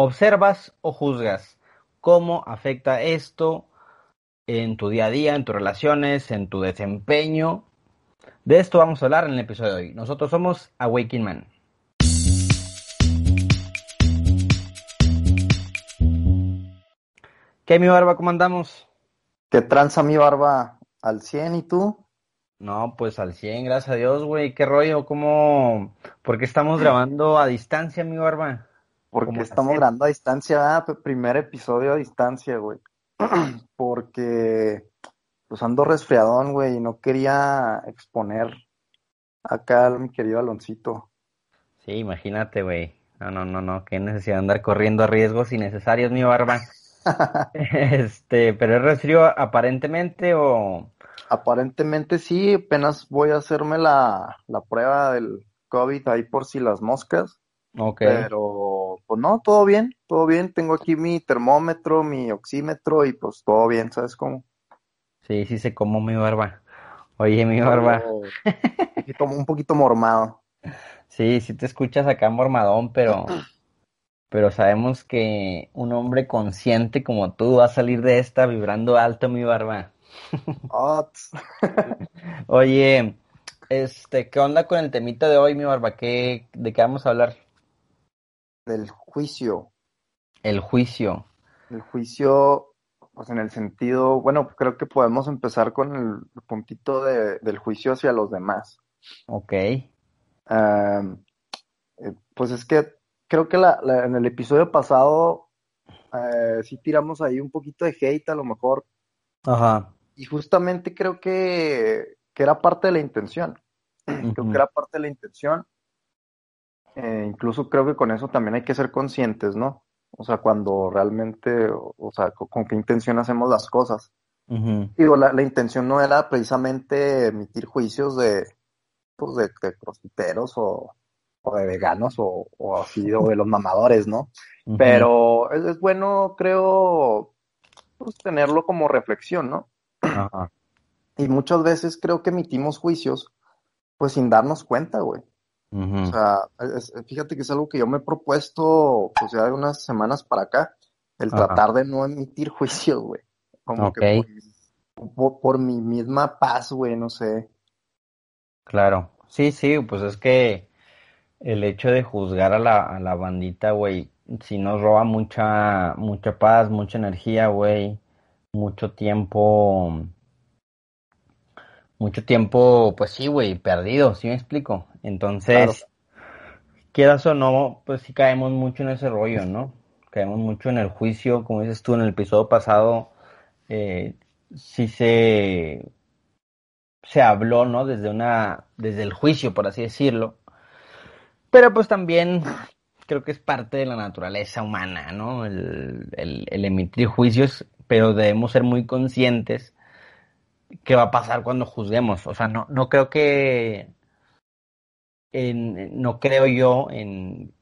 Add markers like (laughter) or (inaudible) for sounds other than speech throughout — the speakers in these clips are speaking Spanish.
¿Observas o juzgas? ¿Cómo afecta esto en tu día a día, en tus relaciones, en tu desempeño? De esto vamos a hablar en el episodio de hoy. Nosotros somos Awakening Man. ¿Qué, mi barba? ¿Cómo andamos? ¿Qué tranza mi barba? ¿Al 100 y tú? No, pues al 100, gracias a Dios, güey. ¿Qué rollo? ¿Cómo? ¿Por qué estamos grabando a distancia, mi barba? Porque estamos grabando a distancia, ah, primer episodio a distancia, güey. (clears throat) Porque pues ando resfriadón, güey, y no quería exponer acá a mi querido Aloncito. Sí, imagínate, güey. No, no, no, no, qué necesidad de andar corriendo riesgos innecesarios, mi barba. (laughs) este, pero es resfrío aparentemente o... Aparentemente sí, apenas voy a hacerme la, la prueba del COVID ahí por si las moscas. Ok. Pero, pues no, todo bien, todo bien. Tengo aquí mi termómetro, mi oxímetro y pues todo bien, ¿sabes cómo? Sí, sí sé cómo mi barba. Oye, mi barba. un, (laughs) poquito, un poquito mormado. Sí, sí te escuchas acá mormadón, pero pero sabemos que un hombre consciente como tú va a salir de esta vibrando alto, mi barba. (laughs) Oye, este, ¿qué onda con el temita de hoy, mi barba? ¿Qué, ¿De qué vamos a hablar? Del juicio. El juicio. El juicio, pues en el sentido, bueno, creo que podemos empezar con el puntito de, del juicio hacia los demás. Ok. Eh, pues es que creo que la, en el episodio pasado eh, sí tiramos ahí un poquito de hate a lo mejor. Ajá. Y justamente creo que, que era parte de la intención. (clears throat) Creo que era parte de la intención. Eh, incluso creo que con eso también hay que ser conscientes, ¿no? O sea, cuando realmente, o, sea, con, qué intención hacemos las cosas. Digo, la, la, intención no era precisamente emitir juicios de, pues, de, de o, o de veganos o, o así, o de los mamadores, ¿no? Pero es, es, bueno, creo, pues, tenerlo como reflexión, ¿no? Ajá. Y muchas veces creo que emitimos juicios, pues sin darnos cuenta, güey. O sea, es, fíjate que es algo que yo me he propuesto, pues ya de unas semanas para acá, el tratar de no emitir (laughs) juicios, güey. Como okay. que por, por, por mi misma paz, güey, no sé. Claro, sí, sí, pues es que el hecho de juzgar a la, a la bandita, güey, si nos roba mucha, mucha paz, mucha energía, güey, mucho tiempo, mucho tiempo, pues sí, güey, perdido, ¿sí me explico? Entonces, claro. quieras o no, pues sí caemos mucho en ese rollo, ¿no? Caemos mucho en el juicio, como dices tú en el episodio pasado, eh, sí se, se habló, ¿no? Desde una, desde el juicio, por así decirlo, pero pues también creo que es parte de la naturaleza humana, ¿no? El, el, el, emitir juicios, pero debemos ser muy conscientes qué va a pasar cuando juzguemos. O sea, no, no creo que, en, no creo yo en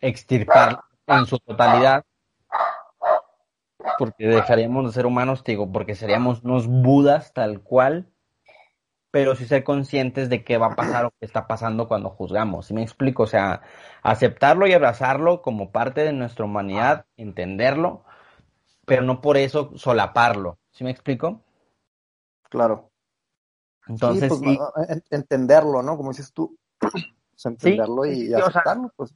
extirpar en su totalidad, porque dejaríamos de ser humanos, te digo, porque seríamos unos budas tal cual, pero sí ser conscientes de qué va a pasar o qué está pasando cuando juzgamos. ¿Sí me explico? O sea, aceptarlo y abrazarlo como parte de nuestra humanidad, entenderlo, pero no por eso solaparlo. ¿Sí me explico? Claro. Entonces, sí, pues, entenderlo, ¿no? Como dices tú, (clears throat) pues entenderlo sí, y, y aceptarlo, o sea, pues.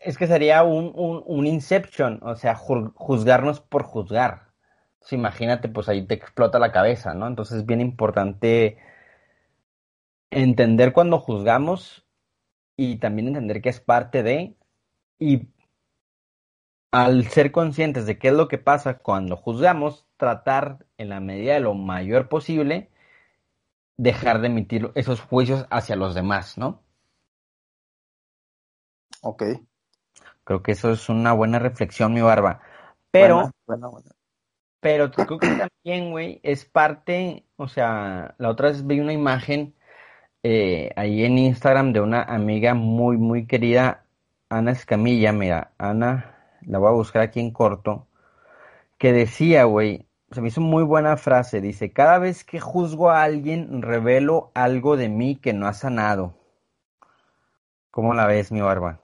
Es que sería un, un, un inception, o sea, juzgarnos por juzgar. Entonces, imagínate, pues ahí te explota la cabeza, ¿no? Entonces es bien importante entender cuando juzgamos y también entender que es parte de y al ser conscientes de qué es lo que pasa cuando juzgamos, tratar en la medida de lo mayor posible dejar de emitir esos juicios hacia los demás, ¿no? Ok. Creo que eso es una buena reflexión, mi barba. Pero buena, buena. Pero creo que también, güey, es parte, o sea, la otra vez vi una imagen eh, ahí en Instagram de una amiga muy, muy querida, Ana Escamilla, mira, Ana, la voy a buscar aquí en corto, que decía, güey, se me hizo muy buena frase, dice, cada vez que juzgo a alguien, revelo algo de mí que no ha sanado. ¿Cómo la ves, mi barba?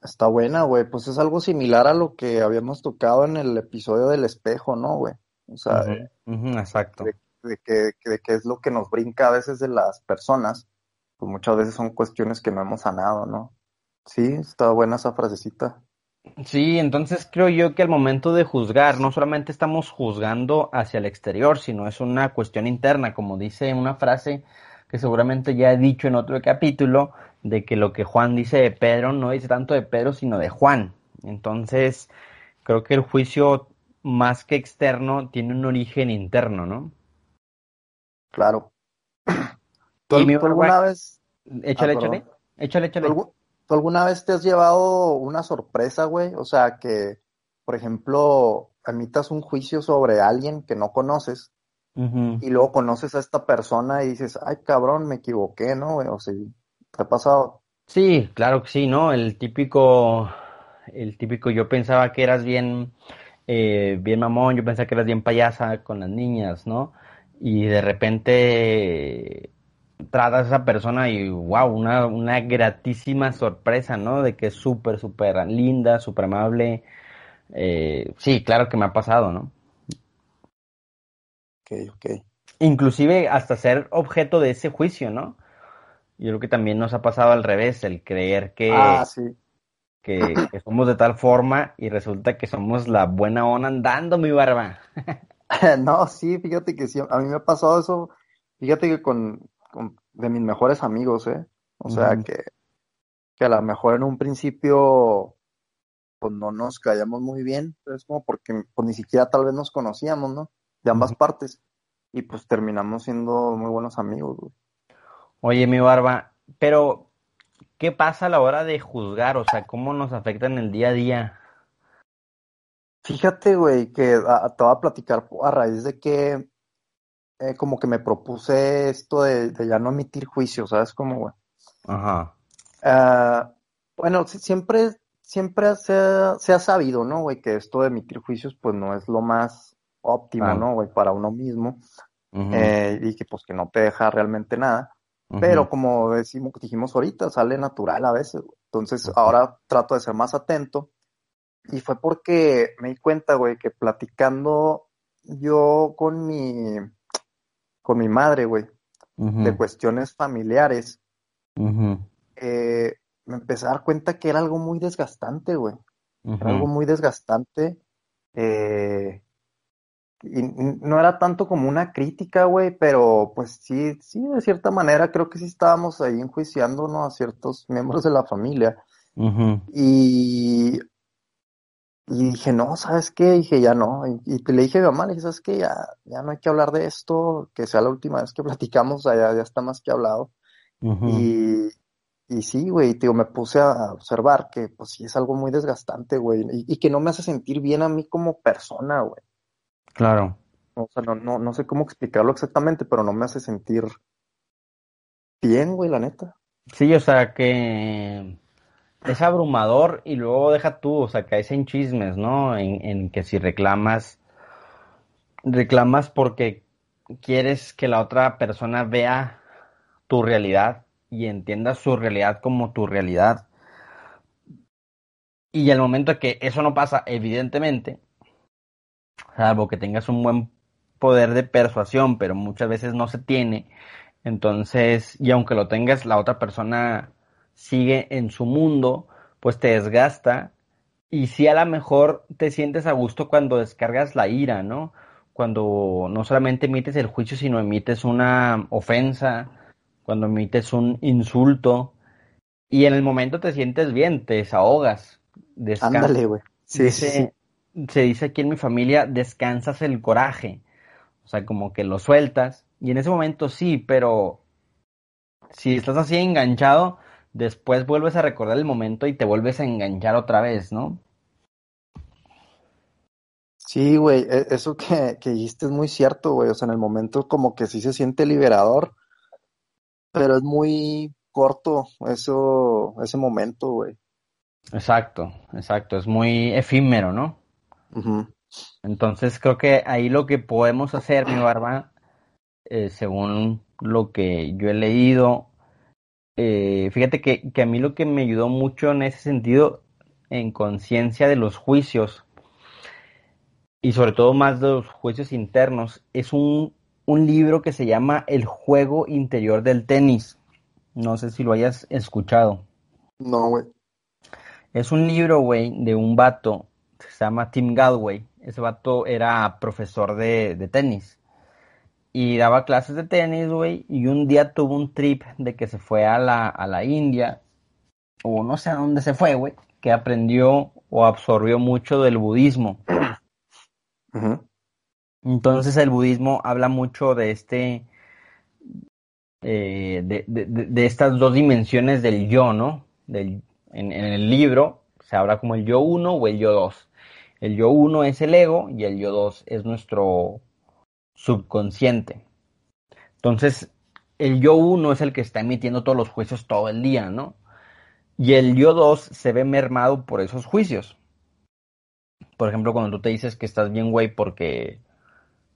Está buena, güey. Pues es algo similar a lo que habíamos tocado en el episodio del espejo, ¿no, güey? O sea, exacto. De, que, de que es lo que nos brinca a veces de las personas. Pues muchas veces son cuestiones que no hemos sanado, ¿no? Sí, está buena esa frasecita. Sí, entonces creo yo que al momento de juzgar, no solamente estamos juzgando hacia el exterior, sino es una cuestión interna, como dice una frase que seguramente ya he dicho en otro capítulo, de que lo que Juan dice de Pedro no dice tanto de Pedro, sino de Juan. Entonces, creo que el juicio más que externo tiene un origen interno, ¿no? Claro. ¿Tú, alguna vez... Échale, ah, échale. Échale, échale. ¿Tú alguna vez te has llevado una sorpresa, güey? O sea, que, por ejemplo, emitas un juicio sobre alguien que no conoces y luego conoces a esta persona y dices, ay, cabrón, me equivoqué, ¿no, güey? O sea, ¿te ha pasado? Sí, claro que sí, ¿no? El típico, el típico, yo pensaba que eras bien, eh, bien mamón, yo pensaba que eras bien payasa con las niñas, ¿no? Y de repente tratas a esa persona y wow, una, una gratísima sorpresa, ¿no? De que es súper, súper linda, súper amable. Eh, sí, claro que me ha pasado, ¿no? Ok, ok. Inclusive hasta ser objeto de ese juicio, ¿no? Yo creo que también nos ha pasado al revés, el creer que, ah, sí. que, que, somos de tal forma y resulta que somos la buena onda andando, mi barba. (laughs) no, sí, fíjate que sí, a mí me ha pasado eso, fíjate que con, de mis mejores amigos, ¿eh? O sea, que, que a lo mejor en un principio pues no nos callamos muy bien, es como porque pues ni siquiera tal vez nos conocíamos, ¿no? De ambas partes. Y pues terminamos siendo muy buenos amigos, güey. Oye, mi barba, pero ¿qué pasa a la hora de juzgar? O sea, ¿cómo nos afecta en el día a día? Fíjate, güey, que te voy a platicar a raíz de que eh, como que me propuse esto de, ya no emitir juicios, ¿sabes? Como, güey. Ajá. Ah, bueno, siempre, siempre se ha, se ha sabido, ¿no, güey? Que esto de emitir juicios, pues no es lo más óptimo, ¿no, güey? Para uno mismo. eh, y que pues que no te deja realmente nada. Pero como decimos, dijimos ahorita, sale natural a veces. Entonces ahora trato de ser más atento. Y fue porque me di cuenta, güey, que platicando yo con mi, con mi madre, güey, de cuestiones familiares, eh, me empecé a dar cuenta que era algo muy desgastante, güey. Era algo muy desgastante. Eh, y no era tanto como una crítica, güey, pero pues sí, sí, de cierta manera creo que sí estábamos ahí enjuiciándonos a ciertos miembros de la familia. Y y dije, no, ¿sabes qué? dije, ya no. Y, le dije a mi mamá, le dije, ¿sabes qué? Ya, ya no hay que hablar de esto, que sea la última vez que (laughs) platicamos, ya, ya está más que hablado. Y, y sí, güey, digo, me puse a observar que pues sí es algo muy desgastante, güey, y, que no me hace sentir bien a mí como persona, güey. Claro. O sea, no, no, no sé cómo explicarlo exactamente, pero no me hace sentir bien, güey, la neta. Sí, o sea, que es abrumador y luego deja tú, o sea, caes en chismes, ¿no? En, que si reclamas, reclamas porque quieres que la otra persona vea tu realidad y entienda su realidad como tu realidad. Y al momento que eso no pasa, evidentemente, salvo que tengas un buen poder de persuasión, pero muchas veces no se tiene, entonces, y aunque lo tengas, la otra persona sigue en su mundo, pues te desgasta. Y si a lo mejor te sientes a gusto cuando descargas la ira, ¿no? Cuando no solamente emites el juicio, sino emites una ofensa, cuando emites un insulto. Y en el momento te sientes bien, te desahogas. Ándale, güey. Sí, Se dice aquí en mi familia, descansas el coraje. O sea, como que lo sueltas. Y en ese momento sí, pero si estás así enganchado, después vuelves a recordar el momento y te vuelves a enganchar otra vez, ¿no? Sí, güey, e, eso que, que dijiste es muy cierto, güey. O sea, en el momento como que sí se siente liberador, pero es muy corto eso, ese momento, güey. Exacto, exacto, es muy efímero, ¿no? Entonces creo que ahí lo que podemos hacer, mi barba, eh, según lo que yo he leído, eh, fíjate que, que, a mí lo que me ayudó mucho en ese sentido en conciencia de los juicios y sobre todo más de los juicios internos es un, un libro que se llama El juego interior del tenis. No sé si lo hayas escuchado. No, güey. Es un libro, güey, de un vato se llama Tim Galway. Ese vato era profesor de, de tenis. Y daba clases de tenis, güey. Y un día tuvo un trip de que se fue a la, a la India. O no sé a dónde se fue, güey. Que aprendió o absorbió mucho del budismo. Entonces el budismo habla mucho de este, eh, de, de, de, estas dos dimensiones del yo, ¿no? Del, en, en, el libro se habla como el yo uno o el yo dos. El yo uno es el ego y el yo dos es nuestro subconsciente. Entonces, el yo uno es el que está emitiendo todos los juicios todo el día, ¿no? Y el yo dos se ve mermado por esos juicios. Por ejemplo, cuando tú te dices que estás bien, güey, porque,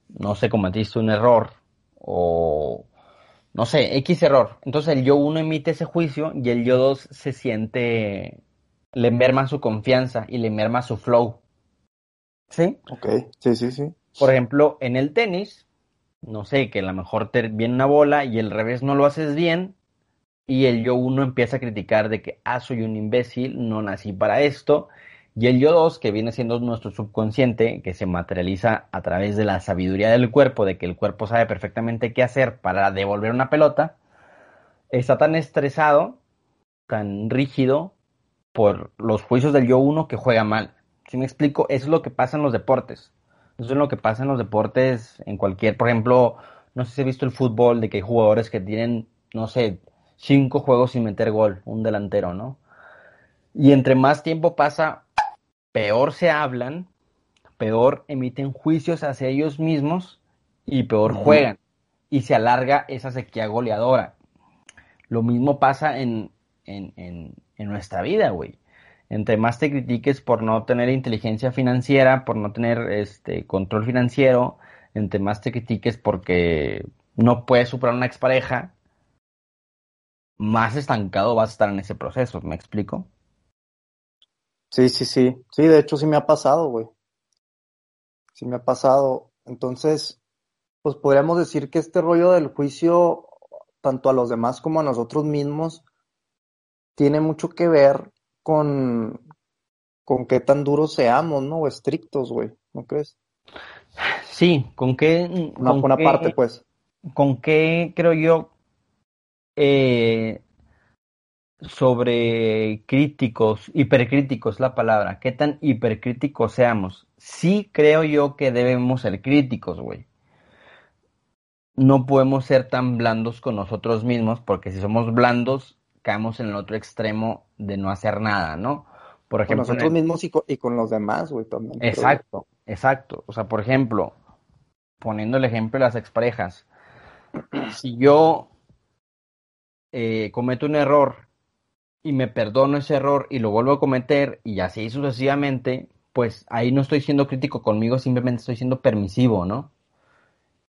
no sé, cometiste un error o, no sé, X error. Entonces el yo uno emite ese juicio y el yo dos se siente, le merma su confianza y le merma su flow. ¿Sí? Ok, sí, sí, sí. Por ejemplo, en el tenis, no sé, que a lo mejor te viene una bola y el revés no lo haces bien y el yo uno empieza a criticar de que, ah, soy un imbécil, no nací para esto. Y el yo dos, que viene siendo nuestro subconsciente, que se materializa a través de la sabiduría del cuerpo, de que el cuerpo sabe perfectamente qué hacer para devolver una pelota, está tan estresado, tan rígido por los juicios del yo uno que juega mal. Si me explico, eso es lo que pasa en los deportes. Eso es lo que pasa en los deportes, en cualquier, por ejemplo, no sé si he visto el fútbol, de que hay jugadores que tienen, no sé, cinco juegos sin meter gol, un delantero, ¿no? Y entre más tiempo pasa, peor se hablan, peor emiten juicios hacia ellos mismos y peor juegan. Y se alarga esa sequía goleadora. Lo mismo pasa en, en, en, en nuestra vida, güey entre más te critiques por no tener inteligencia financiera, por no tener este control financiero, entre más te critiques porque no puedes superar una expareja, más estancado vas a estar en ese proceso, ¿me explico? Sí, sí, sí. Sí, de hecho sí me ha pasado, güey. Sí me ha pasado. Entonces, pues podríamos decir que este rollo del juicio, tanto a los demás como a nosotros mismos, tiene mucho que ver con, con qué tan duros seamos, ¿no? O estrictos, güey, ¿no crees? Sí, con qué... Una con qué- parte, pues. con qué creo yo eh, sobre críticos, hipercríticos la palabra, qué tan hipercríticos seamos. Sí creo yo que debemos ser críticos, güey. No podemos ser tan blandos con nosotros mismos, porque si somos blandos, caemos en el otro extremo de no hacer nada, ¿no? Por Con ejemplo, en nosotros mismos y con, y con los demás, güey, también. Exacto, exacto. O sea, por ejemplo, poniendo el ejemplo de las exparejas, si yo eh, cometo un error y me perdono ese error y lo vuelvo a cometer y así sucesivamente, pues ahí no estoy siendo crítico conmigo, simplemente estoy siendo permisivo, ¿no?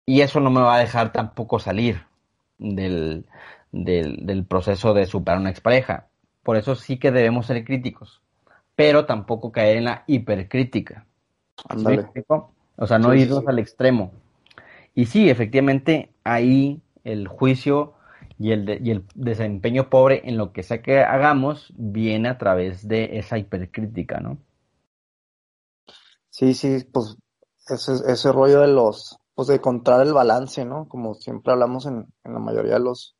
Y eso no me va a dejar tampoco salir del, del, del proceso de superar una expareja. Por eso sí que debemos ser críticos, pero tampoco caer en la hipercrítica. O sea, no sí, irnos sí. al extremo. Y sí, efectivamente, ahí el juicio y el, de- y el desempeño pobre en lo que sea que hagamos viene a través de esa hipercrítica, ¿no? Sí, sí, pues ese, ese rollo de los, pues de encontrar el balance, ¿no? Como siempre hablamos en, en la mayoría de los,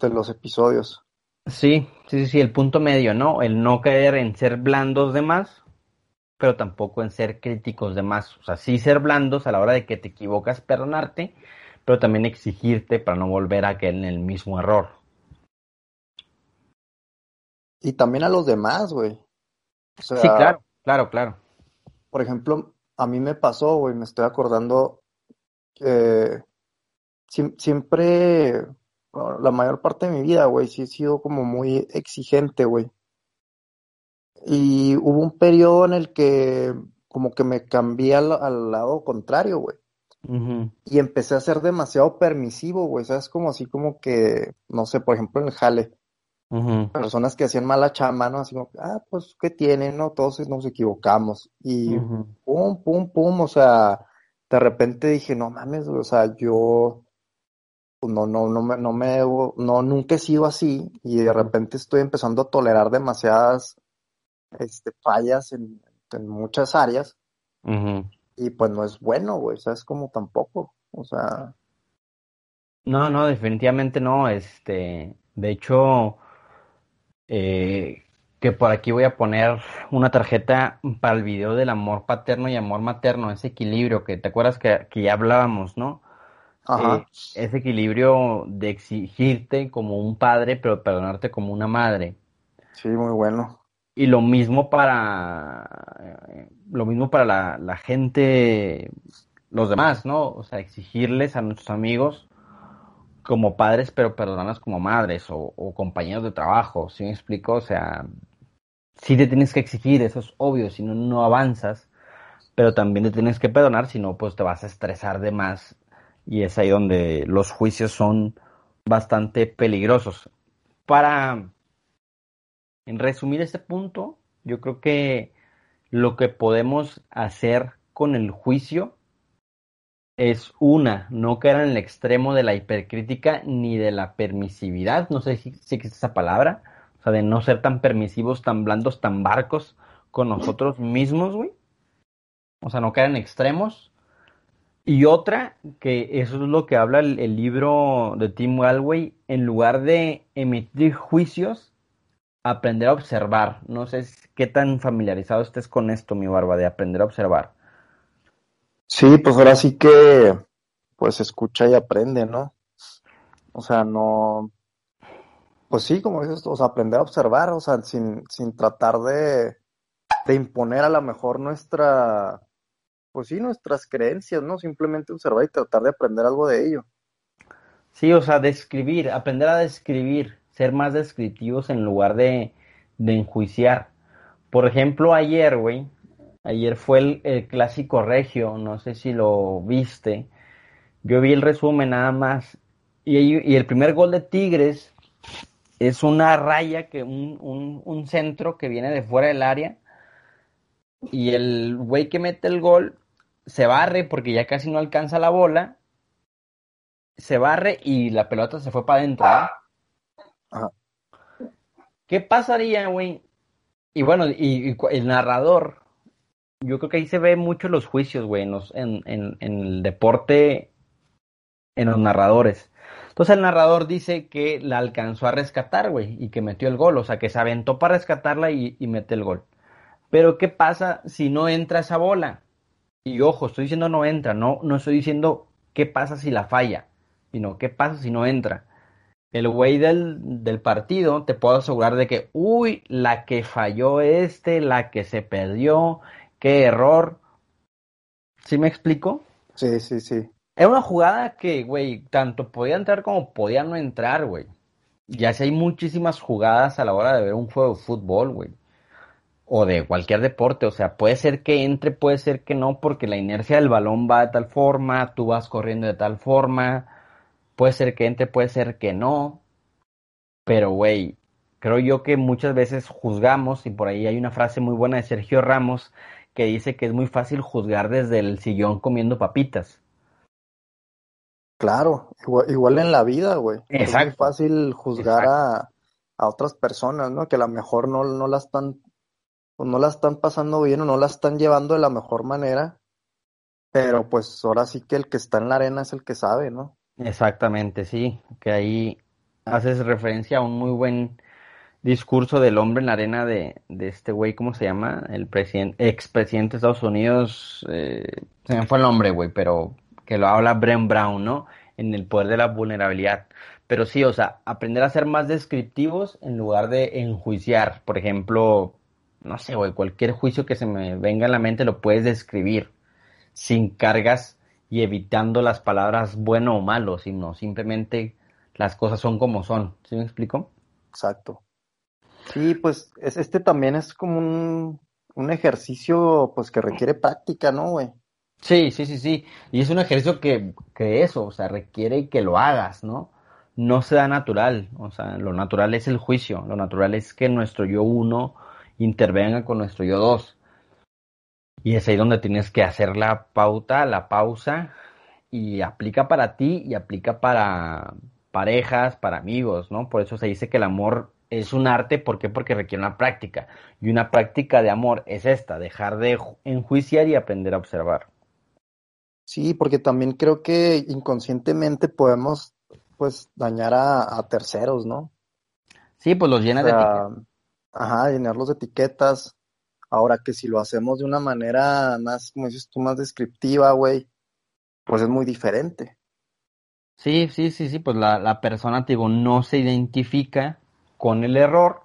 de los episodios. Sí, sí, sí, el punto medio, ¿no? El no caer en ser blandos de más, pero tampoco en ser críticos de más. O sea, sí ser blandos a la hora de que te equivocas, perdonarte, pero también exigirte para no volver a caer en el mismo error. Y también a los demás, güey. O sea, Sí, claro, claro, claro. por ejemplo, a mí me pasó, güey, me estoy acordando que siem- siempre, la mayor parte de mi vida, güey, sí he sido como muy exigente, güey. Y hubo un periodo en el que como que me cambié al, al lado contrario, güey. Y empecé a ser demasiado permisivo, güey. ¿Sabes? Como así como que, no sé, por ejemplo, en el jale. Personas que hacían mala chamba, ¿no? Así como, ah, pues, ¿qué tienen? No, todos nos equivocamos. Y pum, pum, pum, o sea, de repente dije, no mames, o sea, yo no, no, no me, no me, no, nunca he sido así y de repente estoy empezando a tolerar demasiadas este, fallas en, en muchas áreas y pues no es bueno, güey, ¿sabes? Como tampoco, o sea... No, no, definitivamente no, este, de hecho, eh, que por aquí voy a poner una tarjeta para el video del amor paterno y amor materno, ese equilibrio que te acuerdas que, que ya hablábamos, ¿no? Ajá. Eh, ese equilibrio de exigirte como un padre, pero perdonarte como una madre. Sí, muy bueno. Y lo mismo para lo mismo para la, la, gente, los demás, ¿no? O sea, exigirles a nuestros amigos como padres, pero perdonarlas como madres o, compañeros de trabajo, ¿sí me explico? O sea, sí te tienes que exigir, eso es obvio, si no, no avanzas, pero también te tienes que perdonar, si no, pues te vas a estresar de más y es ahí donde los juicios son bastante peligrosos. Para en resumir este punto, yo creo que lo que podemos hacer con el juicio es una, no caer en el extremo de la hipercrítica ni de la permisividad, no sé si, si existe esa palabra, o sea, de no ser tan permisivos, tan blandos, tan barcos con nosotros mismos, güey. O sea, no caer en extremos. Y otra, que eso es lo que habla el, libro de Tim Galway, en lugar de emitir juicios, aprender a observar. No sé qué tan familiarizado estés con esto, mi barba, de aprender a observar. Sí, pues ahora sí que, pues escucha y aprende, ¿no? O sea, no, pues sí, como dices, o sea, aprender a observar, o sea, sin, sin tratar de, de imponer a lo mejor nuestra, pues sí, nuestras creencias, ¿no? Simplemente observar y tratar de aprender algo de ello. Sí, o sea, describir, aprender a describir, ser más descriptivos en lugar de, enjuiciar. Por ejemplo, ayer, güey, ayer fue el, clásico regio, no sé si lo viste. Yo vi el resumen nada más. Y, el primer gol de Tigres es una raya, que un, un centro que viene de fuera del área. Y el güey que mete el gol se barre porque ya casi no alcanza la bola. Se barre y la pelota se fue para adentro. ¿Qué pasaría, güey? Y bueno, y, el narrador, yo creo que ahí se ve mucho los juicios, güey, en, en, el deporte, en los narradores. Entonces el narrador dice que la alcanzó a rescatar, güey, y que metió el gol, o sea, que se aventó para rescatarla y, y mete el gol. Pero ¿qué pasa si no entra esa bola? Y ojo, estoy diciendo no entra, no, no estoy diciendo qué pasa si la falla, sino qué pasa si no entra el güey del, del, partido, te puedo asegurar de que, uy, la que falló este, la que se perdió, qué error. ¿Sí me explico? Sí, sí, sí. Era una jugada que, güey, tanto podía entrar como podía no entrar, güey. Ya si hay muchísimas jugadas a la hora de ver un juego de fútbol, güey. O de cualquier deporte, o sea, puede ser que entre, puede ser que no, porque la inercia del balón va de tal forma, tú vas corriendo de tal forma, Puede ser que entre, puede ser que no. Pero, güey, creo yo que muchas veces juzgamos, y por ahí hay una frase muy buena de Sergio Ramos que dice que es muy fácil juzgar desde el sillón comiendo papitas. Claro, igual, en la vida, güey. Es muy fácil juzgar a, a, otras personas, ¿no? Que a lo mejor no, no la están, no la están pasando bien o no la están llevando de la mejor manera. Pero pues ahora sí que el que está en la arena es el que sabe, ¿no? Exactamente, sí, que ahí haces referencia a un muy buen discurso del hombre en la arena de, de este güey, ¿cómo se llama? El presidente, expresidente de Estados Unidos, eh, se me fue el nombre, güey, pero que lo habla Brent Brown, ¿no? En el poder de la vulnerabilidad. Pero sí, o sea, aprender a ser más descriptivos en lugar de enjuiciar. Por ejemplo, no sé, güey, cualquier juicio que se me venga a la mente lo puedes describir sin cargas y evitando las palabras bueno o malo, sino simplemente las cosas son como son. ¿Sí me explico? Exacto. Sí, pues es, este también es como un, un ejercicio pues que requiere práctica, ¿no, güey? Sí, sí, sí, sí. Y es un ejercicio que, que eso, o sea, requiere que lo hagas, ¿no? no se da natural. O sea, lo natural es el juicio, lo natural es que nuestro yo uno intervenga con nuestro yo dos. Y es ahí donde tienes que hacer la pauta, la pausa, y aplica para ti y aplica para parejas, para amigos, ¿no? Por eso se dice que el amor es un arte, ¿por qué? Porque requiere una práctica. Y una práctica de amor es esta, dejar de enjuiciar y aprender a observar. Sí, porque también creo que inconscientemente podemos pues dañar a, terceros, ¿no? Sí, pues los llena de etiquetas. Ajá, llenarlos de etiquetas. Ahora que si lo hacemos de una manera más, como dices tú, más descriptiva, güey, pues es muy diferente. Sí, sí, sí, sí, pues la, la persona, digo, no se identifica con el error,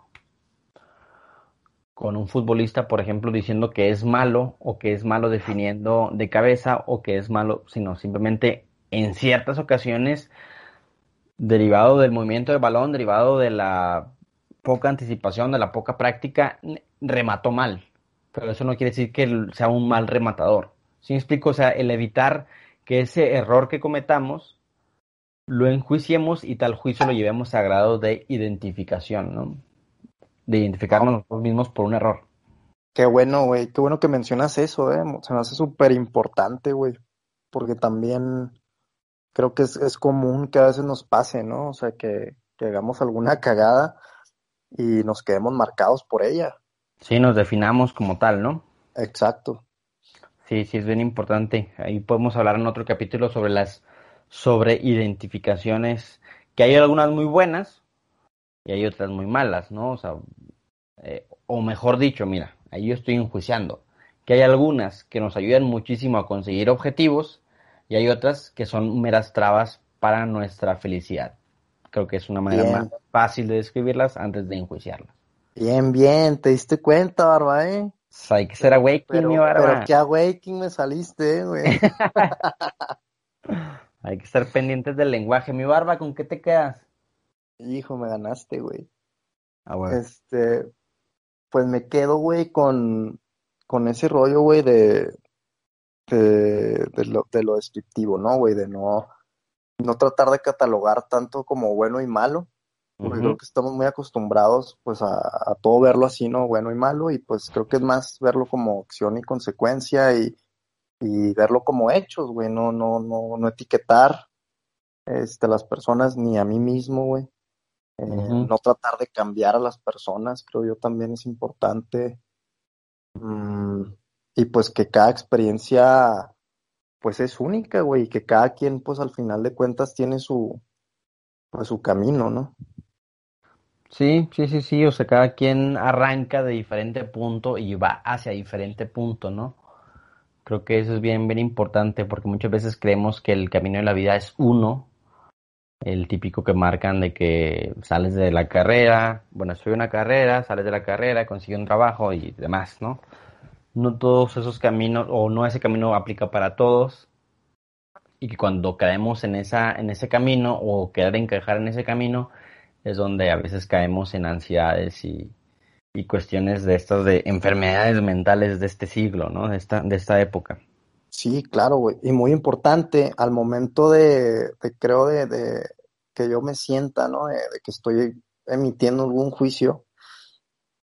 con un futbolista, por ejemplo, diciendo que es malo o que es malo definiendo de cabeza o que es malo, sino simplemente en ciertas ocasiones, derivado del movimiento del balón, derivado de la poca anticipación, de la poca práctica, remató mal. Pero eso no quiere decir que sea un mal rematador. ¿Sí me explico? O sea, el evitar que ese error que cometamos lo enjuiciemos y tal juicio lo llevemos a grado de identificación, ¿no? De identificarnos nosotros mismos por un error. Qué bueno, güey. Qué bueno que mencionas eso, ¿eh? Se me hace súper importante, güey. Porque también creo que es, común que a veces nos pase, ¿no? O sea, que, que hagamos alguna cagada y nos quedemos marcados por ella. Sí, nos definamos como tal, ¿no? Exacto. Sí, sí, es bien importante. Ahí podemos hablar en otro capítulo sobre las sobre identificaciones, que hay algunas muy buenas y hay otras muy malas, ¿no? O sea, eh, o mejor dicho, mira, ahí yo estoy enjuiciando, que hay algunas que nos ayudan muchísimo a conseguir objetivos y hay otras que son meras trabas para nuestra felicidad. Creo que es una manera más fácil de describirlas antes de enjuiciarlas. Bien, bien, te diste cuenta, Barba, ¿eh? hay que ser awakening, mi barba. Pero qué awakening me saliste, güey. (laughs) Hay que estar pendientes del lenguaje. Mi barba, ¿con qué te quedas? Hijo, me ganaste, güey. Ah, bueno. Este, pues me quedo, güey, con, con ese rollo, güey, de, de, lo, de lo descriptivo, ¿no, güey? De no, no tratar de catalogar tanto como bueno y malo. Porque creo que estamos muy acostumbrados, pues, a, a todo verlo así, ¿no? Bueno y malo, y pues creo que es más verlo como acción y consecuencia y, y verlo como hechos, güey, no, no, no, no etiquetar este, a las personas ni a mí mismo, güey. Eh, no tratar de cambiar a las personas, creo yo también es importante. Mm, y pues que cada experiencia, pues es única, güey, y que cada quien, pues al final de cuentas tiene su, pues su camino, ¿no? Sí, sí, sí, sí, o sea, cada quien arranca de diferente punto y va hacia diferente punto, ¿no? Creo que eso es bien, bien importante porque muchas veces creemos que el camino de la vida es uno, el típico que marcan de que sales de la carrera, bueno, estoy una carrera, sales de la carrera, consigues un trabajo y demás, ¿no? No todos esos caminos, o no ese camino aplica para todos, y que cuando caemos en, esa, en ese camino o querer encajar en ese camino, es donde a veces caemos en ansiedades y, y cuestiones de estas de enfermedades mentales de este siglo, ¿no? De esta, de esta época. Sí, claro, güey. Y muy importante al momento de, creo, de, de, que yo me sienta, ¿no? De, que estoy emitiendo algún juicio,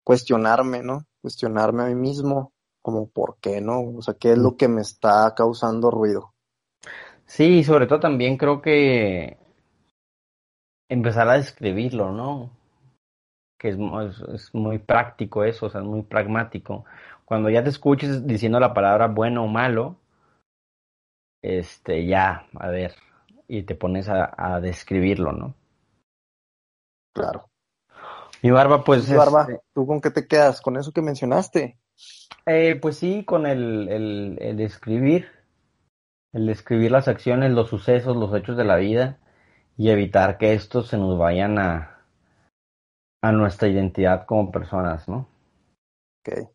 cuestionarme, ¿no? Cuestionarme a mí mismo, como por qué, ¿no? O sea, ¿qué es lo que me está causando ruido? Sí, sobre todo también creo que empezar a describirlo, ¿no? que es, muy práctico eso, o sea, es muy pragmático. Cuando ya te escuches diciendo la palabra bueno o malo, este, ya, a ver, y te pones a, describirlo, ¿no? Claro. Mi barba, pues. Mi barba, este ¿tú con qué te quedas? ¿Con eso que mencionaste? Eh, pues sí, con el, el, el describir, el describir las acciones, los sucesos, los hechos de la vida y evitar que estos se nos vayan a, a nuestra identidad como personas, ¿no? Ok.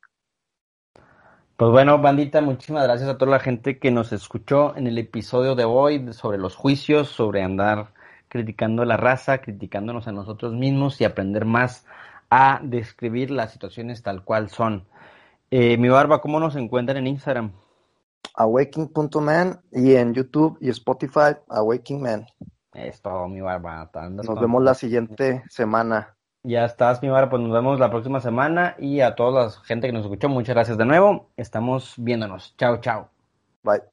Pues bueno, bandita, muchísimas gracias a toda la gente que nos escuchó en el episodio de hoy sobre los juicios, sobre andar criticando a la raza, criticándonos a nosotros mismos y aprender más a describir las situaciones tal cual son. Eh, mi barba, ¿cómo nos encuentran en Instagram? Awaking.man y en YouTube y Spotify, Awaking Man. Es todo, mi barba. Nos vemos la siguiente semana. Ya estás, mi barba. Pues nos vemos la próxima semana. Y a toda la gente que nos escuchó, muchas gracias de nuevo. Estamos viéndonos. Chao, chao. Bye.